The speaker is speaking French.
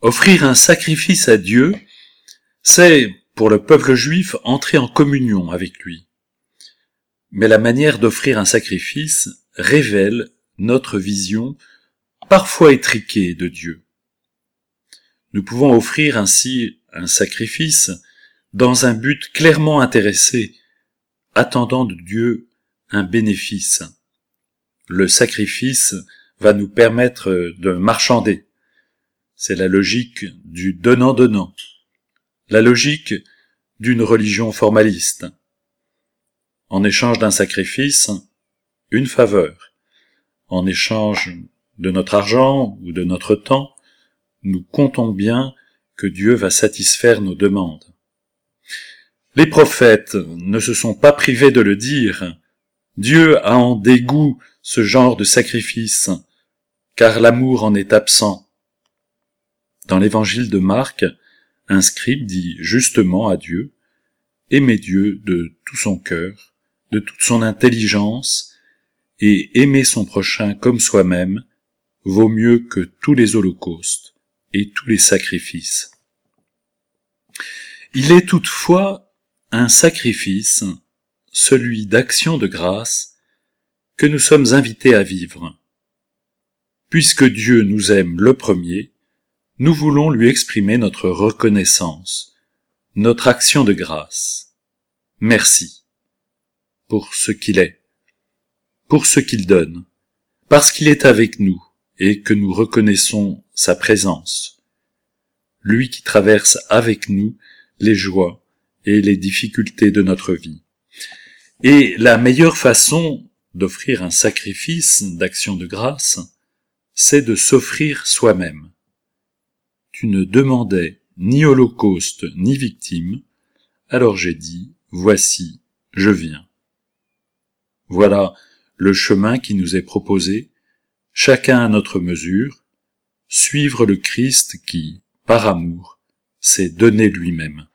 Offrir un sacrifice à Dieu, c'est, pour le peuple juif, entrer en communion avec lui. Mais la manière d'offrir un sacrifice révèle notre vision parfois étriquée de Dieu. Nous pouvons offrir ainsi un sacrifice dans un but clairement intéressé, attendant de Dieu un bénéfice. Le sacrifice va nous permettre de marchander. C'est la logique du donnant-donnant, la logique d'une religion formaliste. En échange d'un sacrifice, une faveur. En échange de notre argent ou de notre temps, nous comptons bien que Dieu va satisfaire nos demandes. Les prophètes ne se sont pas privés de le dire. Dieu a en dégoût ce genre de sacrifice, car l'amour en est absent. Dans l'évangile de Marc, un scribe dit justement à Dieu, Aimez Dieu de tout son cœur, de toute son intelligence, et aimer son prochain comme soi-même vaut mieux que tous les holocaustes et tous les sacrifices. Il est toutefois un sacrifice, celui d'action de grâce, que nous sommes invités à vivre. Puisque Dieu nous aime le premier, nous voulons lui exprimer notre reconnaissance, notre action de grâce. Merci pour ce qu'il est, pour ce qu'il donne, parce qu'il est avec nous et que nous reconnaissons sa présence. Lui qui traverse avec nous les joies et les difficultés de notre vie. Et la meilleure façon d'offrir un sacrifice d'action de grâce, c'est de s'offrir soi-même. Tu ne demandais ni holocauste ni victime, alors j'ai dit, voici, je viens. Voilà le chemin qui nous est proposé, chacun à notre mesure, suivre le Christ qui, par amour, s'est donné lui-même.